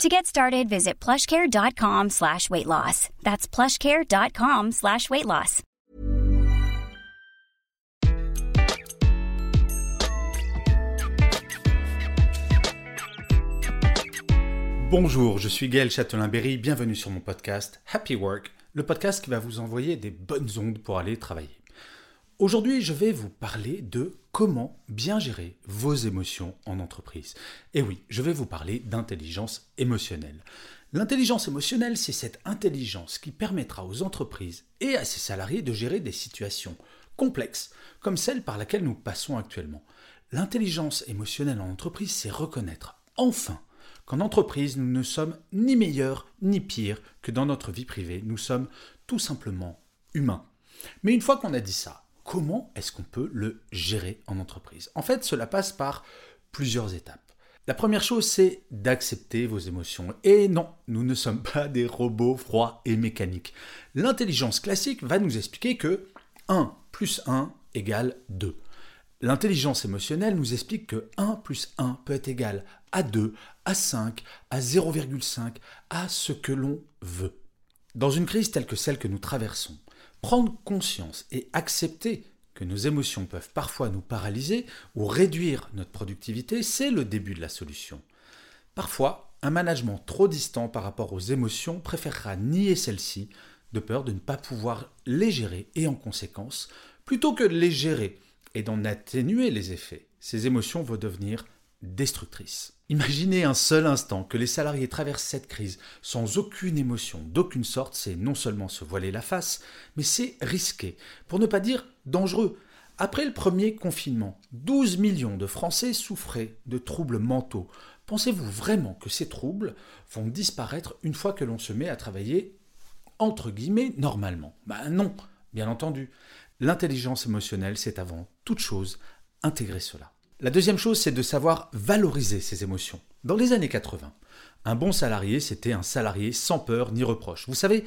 To get started, visit plushcare.com slash weight loss. That's plushcare.com slash weight loss. Bonjour, je suis Gaël Châtelain-Berry, bienvenue sur mon podcast Happy Work, le podcast qui va vous envoyer des bonnes ondes pour aller travailler. Aujourd'hui, je vais vous parler de comment bien gérer vos émotions en entreprise. Et oui, je vais vous parler d'intelligence émotionnelle. L'intelligence émotionnelle, c'est cette intelligence qui permettra aux entreprises et à ses salariés de gérer des situations complexes, comme celle par laquelle nous passons actuellement. L'intelligence émotionnelle en entreprise, c'est reconnaître enfin qu'en entreprise, nous ne sommes ni meilleurs ni pires que dans notre vie privée, nous sommes tout simplement humains. Mais une fois qu'on a dit ça, comment est-ce qu'on peut le gérer en entreprise? En fait, cela passe par plusieurs étapes. La première chose, c'est d'accepter vos émotions. Et non, nous ne sommes pas des robots froids et mécaniques. L'intelligence classique va nous expliquer que 1 plus 1 égale 2. L'intelligence émotionnelle nous explique que 1 plus 1 peut être égal à 2, à 5, à 0,5, à ce que l'on veut. Dans une crise telle que celle que nous traversons, Prendre conscience et accepter que nos émotions peuvent parfois nous paralyser ou réduire notre productivité, c'est le début de la solution. Parfois, un management trop distant par rapport aux émotions préférera nier celles-ci de peur de ne pas pouvoir les gérer et en conséquence, plutôt que de les gérer et d'en atténuer les effets, ces émotions vont devenir destructrices. Imaginez un seul instant que les salariés traversent cette crise sans aucune émotion d'aucune sorte, c'est non seulement se voiler la face, mais c'est risqué, pour ne pas dire dangereux. Après le premier confinement, 12 millions de Français souffraient de troubles mentaux. Pensez-vous vraiment que ces troubles vont disparaître une fois que l'on se met à travailler entre guillemets normalement? Ben non, bien entendu. L'intelligence émotionnelle, c'est avant toute chose intégrer cela. La deuxième chose, c'est de savoir valoriser ses émotions. Dans les années 80, un bon salarié, c'était un salarié sans peur ni reproche. Vous savez,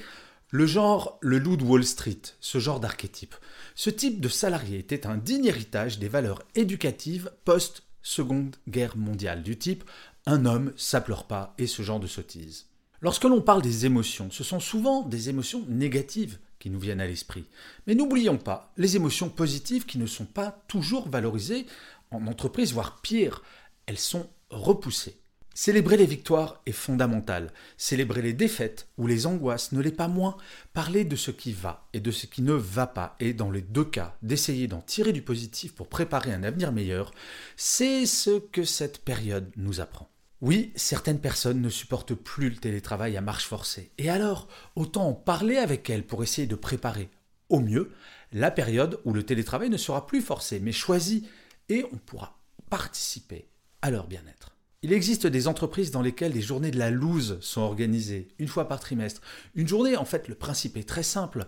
le genre le loup de Wall Street, ce genre d'archétype. Ce type de salarié était un digne héritage des valeurs éducatives post-seconde guerre mondiale, du type un homme, ça pleure pas, et ce genre de sottise. Lorsque l'on parle des émotions, ce sont souvent des émotions négatives qui nous viennent à l'esprit. Mais n'oublions pas les émotions positives qui ne sont pas toujours valorisées en entreprise, voire pire, elles sont repoussées. Célébrer les victoires est fondamental. Célébrer les défaites ou les angoisses ne l'est pas moins. Parler de ce qui va et de ce qui ne va pas, et dans les deux cas, d'essayer d'en tirer du positif pour préparer un avenir meilleur, c'est ce que cette période nous apprend. Oui, certaines personnes ne supportent plus le télétravail à marche forcée. Et alors, autant en parler avec elles pour essayer de préparer au mieux la période où le télétravail ne sera plus forcé, mais choisi et on pourra participer à leur bien-être. Il existe des entreprises dans lesquelles les journées de la loose sont organisées une fois par trimestre. Une journée, en fait, le principe est très simple.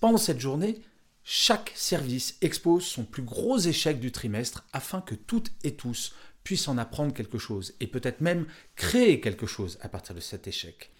Pendant cette journée, chaque service expose son plus gros échec du trimestre afin que toutes et tous puissent en apprendre quelque chose et peut-être même créer quelque chose à partir de cet échec.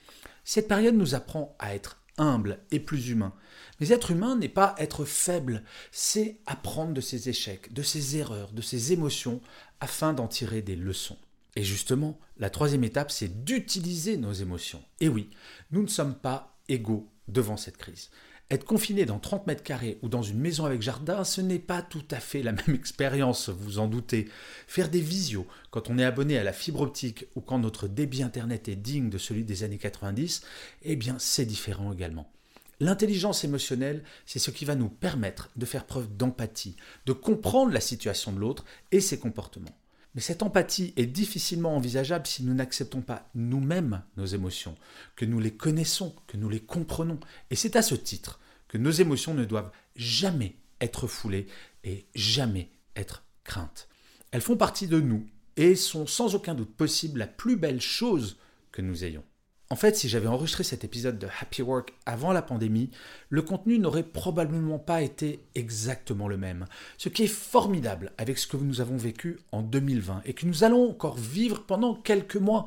Cette période nous apprend à être humble et plus humain. Mais être humain n'est pas être faible, c'est apprendre de ses échecs, de ses erreurs, de ses émotions, afin d'en tirer des leçons. Et justement, la troisième étape, c'est d'utiliser nos émotions. Et oui, nous ne sommes pas égaux devant cette crise. Être confiné dans 30 mètres carrés ou dans une maison avec jardin, ce n'est pas tout à fait la même expérience, vous en doutez. Faire des visios quand on est abonné à la fibre optique ou quand notre débit internet est digne de celui des années 90, eh bien c'est différent également. L'intelligence émotionnelle, c'est ce qui va nous permettre de faire preuve d'empathie, de comprendre la situation de l'autre et ses comportements. Mais cette empathie est difficilement envisageable si nous n'acceptons pas nous-mêmes nos émotions, que nous les connaissons, que nous les comprenons. Et c'est à ce titre que nos émotions ne doivent jamais être foulées et jamais être craintes. Elles font partie de nous et sont sans aucun doute possible la plus belle chose que nous ayons. En fait, si j'avais enregistré cet épisode de Happy Work avant la pandémie, le contenu n'aurait probablement pas été exactement le même. Ce qui est formidable avec ce que nous avons vécu en 2020 et que nous allons encore vivre pendant quelques mois,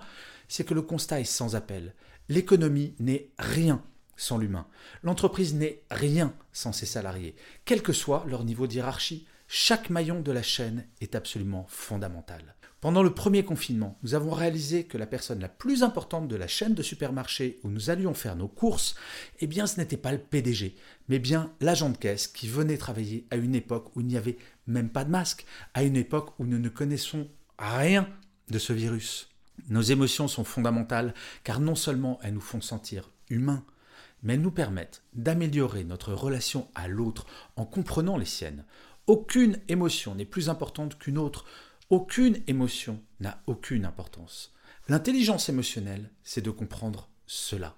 c'est que le constat est sans appel. L'économie n'est rien sans l'humain. L'entreprise n'est rien sans ses salariés. Quel que soit leur niveau de hiérarchie, chaque maillon de la chaîne est absolument fondamental. Pendant le premier confinement, nous avons réalisé que la personne la plus importante de la chaîne de supermarchés où nous allions faire nos courses, eh bien ce n'était pas le PDG, mais bien l'agent de caisse qui venait travailler à une époque où il n'y avait même pas de masque, à une époque où nous ne connaissons rien de ce virus. Nos émotions sont fondamentales car non seulement elles nous font sentir humains, mais elles nous permettent d'améliorer notre relation à l'autre en comprenant les siennes. Aucune émotion n'est plus importante qu'une autre. Aucune émotion n'a aucune importance. L'intelligence émotionnelle, c'est de comprendre cela.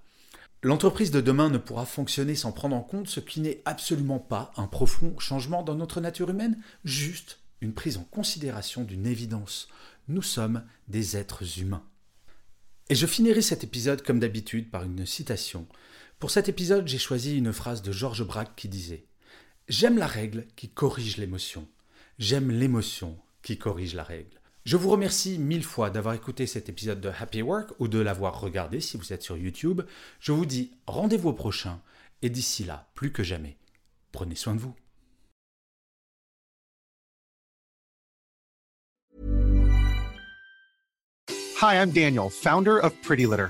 L'entreprise de demain ne pourra fonctionner sans prendre en compte ce qui n'est absolument pas un profond changement dans notre nature humaine, juste une prise en considération d'une évidence. Nous sommes des êtres humains. Et je finirai cet épisode comme d'habitude par une citation. Pour cet épisode, j'ai choisi une phrase de Georges Braque qui disait J'aime la règle qui corrige l'émotion. J'aime l'émotion qui corrige la règle. Je vous remercie mille fois d'avoir écouté cet épisode de Happy Work ou de l'avoir regardé si vous êtes sur YouTube. Je vous dis rendez-vous au prochain et d'ici là, plus que jamais, prenez soin de vous. Hi, I'm Daniel, founder of Pretty Litter.